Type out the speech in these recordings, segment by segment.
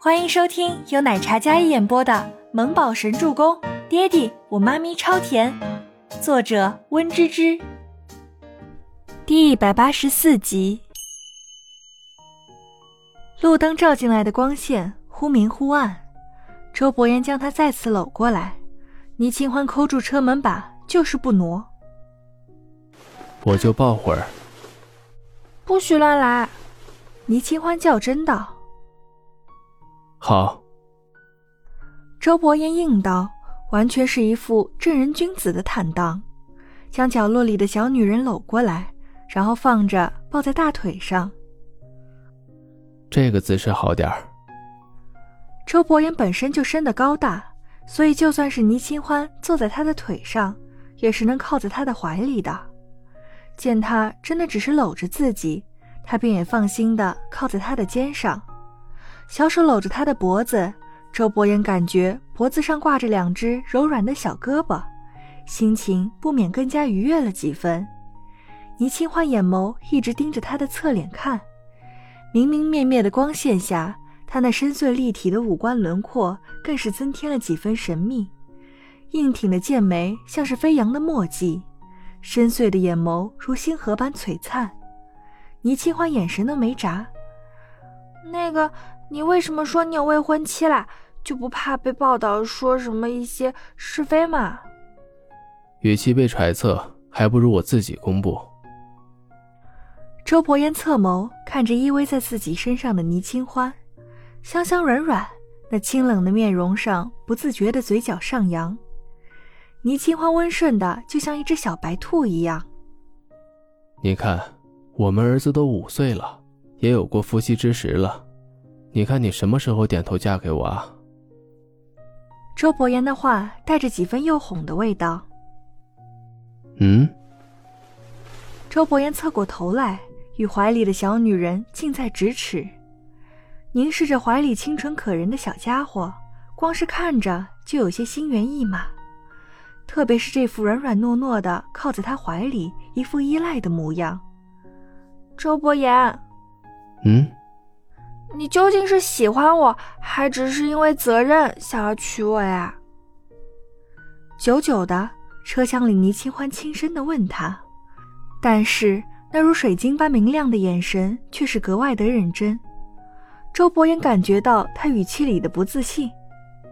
欢迎收听由奶茶一演播的《萌宝神助攻》，爹地我妈咪超甜，作者温芝芝。第一百八十四集。路灯照进来的光线忽明忽暗，周伯言将他再次搂过来，倪清欢抠住车门把，就是不挪。我就抱会儿。不许乱来！倪清欢较真道。好。周伯言应道，完全是一副正人君子的坦荡，将角落里的小女人搂过来，然后放着抱在大腿上。这个姿势好点儿。周伯言本身就身得高大，所以就算是倪清欢坐在他的腿上，也是能靠在他的怀里的。见他真的只是搂着自己，他便也放心的靠在他的肩上。小手搂着他的脖子，周伯言感觉脖子上挂着两只柔软的小胳膊，心情不免更加愉悦了几分。倪清欢眼眸一直盯着他的侧脸看，明明灭灭的光线下，他那深邃立体的五官轮廓更是增添了几分神秘。硬挺的剑眉像是飞扬的墨迹，深邃的眼眸如星河般璀璨。倪清欢眼神都没眨，那个。你为什么说你有未婚妻啦？就不怕被报道说什么一些是非吗？与其被揣测，还不如我自己公布。周伯言侧眸看着依偎在自己身上的倪清欢，香香软软，那清冷的面容上不自觉的嘴角上扬。倪清欢温顺的就像一只小白兔一样。你看，我们儿子都五岁了，也有过夫妻之实了。你看，你什么时候点头嫁给我啊？周伯言的话带着几分诱哄的味道。嗯。周伯言侧过头来，与怀里的小女人近在咫尺，凝视着怀里清纯可人的小家伙，光是看着就有些心猿意马。特别是这副软软糯糯的靠在他怀里，一副依赖的模样。周伯言。嗯。你究竟是喜欢我，还只是因为责任想要娶我呀？久久的，车厢里倪清欢轻声的问他，但是那如水晶般明亮的眼神却是格外的认真。周伯言感觉到他语气里的不自信，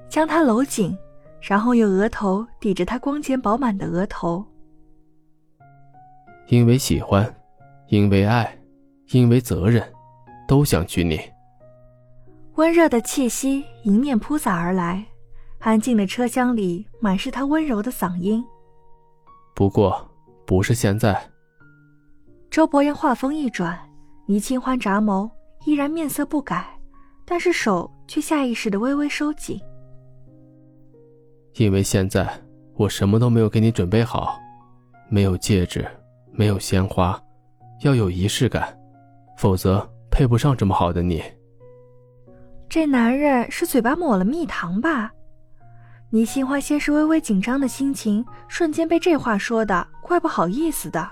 将他搂紧，然后用额头抵着他光洁饱满的额头。因为喜欢，因为爱，因为责任，都想娶你。温热的气息迎面扑洒而来，安静的车厢里满是他温柔的嗓音。不过，不是现在。周伯言话锋一转，倪清欢眨眸，依然面色不改，但是手却下意识的微微收紧。因为现在我什么都没有给你准备好，没有戒指，没有鲜花，要有仪式感，否则配不上这么好的你。这男人是嘴巴抹了蜜糖吧？倪清欢先是微微紧张的心情，瞬间被这话说的怪不好意思的。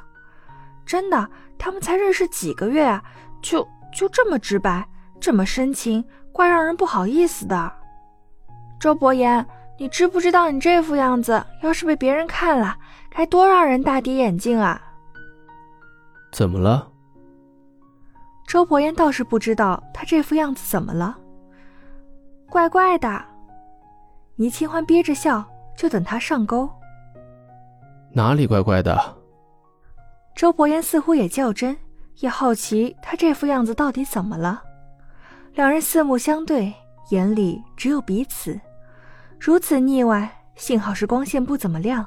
真的，他们才认识几个月啊，就就这么直白，这么深情，怪让人不好意思的。周伯言，你知不知道你这副样子，要是被别人看了，该多让人大跌眼镜啊？怎么了？周伯言倒是不知道他这副样子怎么了。怪怪的，倪清欢憋着笑，就等他上钩。哪里怪怪的？周伯言似乎也较真，也好奇他这副样子到底怎么了。两人四目相对，眼里只有彼此。如此腻歪，幸好是光线不怎么亮，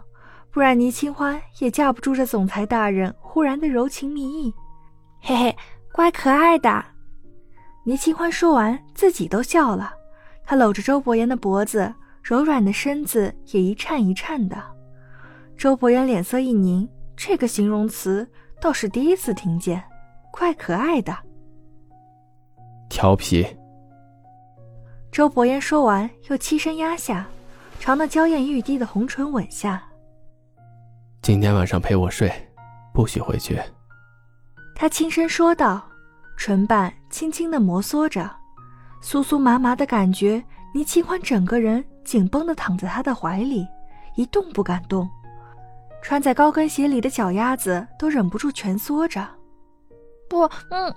不然倪清欢也架不住这总裁大人忽然的柔情蜜意。嘿嘿，乖可爱的。倪清欢说完，自己都笑了。他搂着周伯言的脖子，柔软的身子也一颤一颤的。周伯言脸色一凝，这个形容词倒是第一次听见，怪可爱的。调皮。周伯言说完，又欺身压下，朝那娇艳欲滴的红唇吻下。今天晚上陪我睡，不许回去。他轻声说道，唇瓣轻轻的摩挲着。酥酥麻麻的感觉，倪清欢整个人紧绷的躺在他的怀里，一动不敢动。穿在高跟鞋里的脚丫子都忍不住蜷缩着。不，嗯。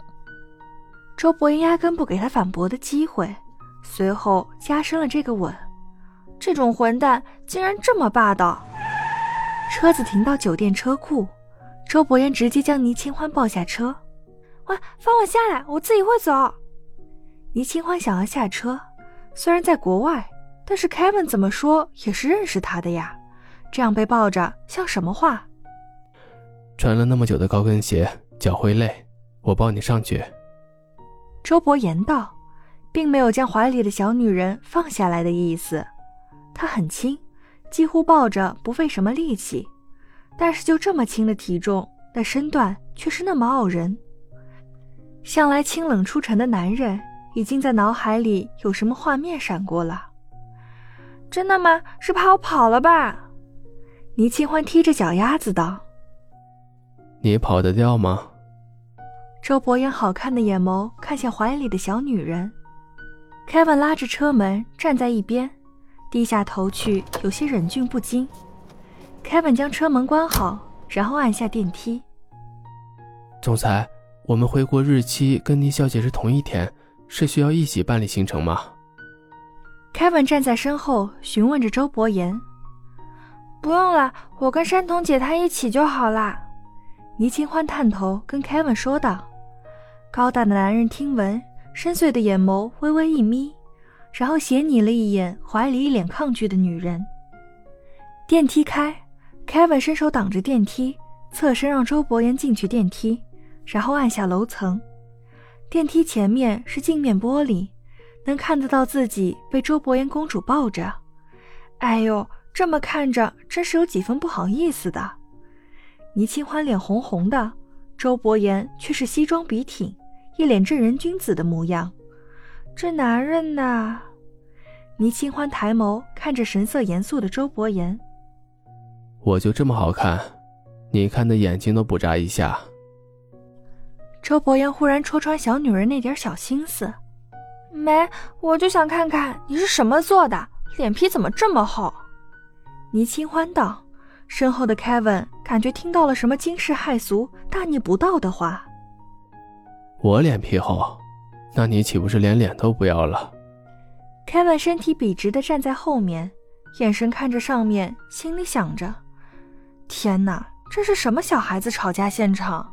周伯言压根不给他反驳的机会，随后加深了这个吻。这种混蛋竟然这么霸道！车子停到酒店车库，周伯言直接将倪清欢抱下车。喂，放我下来，我自己会走。倪清欢想要下车，虽然在国外，但是 Kevin 怎么说也是认识他的呀。这样被抱着像什么话？穿了那么久的高跟鞋，脚会累，我抱你上去。周伯言道，并没有将怀里的小女人放下来的意思。他很轻，几乎抱着不费什么力气，但是就这么轻的体重，那身段却是那么傲人。向来清冷出尘的男人，已经在脑海里有什么画面闪过了。真的吗？是怕我跑了吧？倪清欢踢着脚丫子道：“你跑得掉吗？”周伯言好看的眼眸看向怀里的小女人，Kevin 拉着车门站在一边。低下头去，有些忍俊不禁。Kevin 将车门关好，然后按下电梯。总裁，我们回国日期跟倪小姐是同一天，是需要一起办理行程吗？Kevin 站在身后询问着周伯言。不用了，我跟山童姐她一起就好啦。倪清欢探头跟 Kevin 说道。高大的男人听闻，深邃的眼眸微微一眯。然后斜睨了一眼怀里一脸抗拒的女人。电梯开，Kevin 伸手挡着电梯，侧身让周伯言进去电梯，然后按下楼层。电梯前面是镜面玻璃，能看得到自己被周伯言公主抱着。哎呦，这么看着真是有几分不好意思的。倪清欢脸红红的，周伯言却是西装笔挺，一脸正人君子的模样。这男人呐，倪清欢抬眸看着神色严肃的周伯言。我就这么好看，你看的眼睛都不眨一下。周伯言忽然戳穿小女人那点小心思，没，我就想看看你是什么做的，脸皮怎么这么厚？倪清欢道。身后的 Kevin 感觉听到了什么惊世骇俗、大逆不道的话。我脸皮厚。那你岂不是连脸都不要了？Kevin 身体笔直的站在后面，眼神看着上面，心里想着：天哪，这是什么小孩子吵架现场？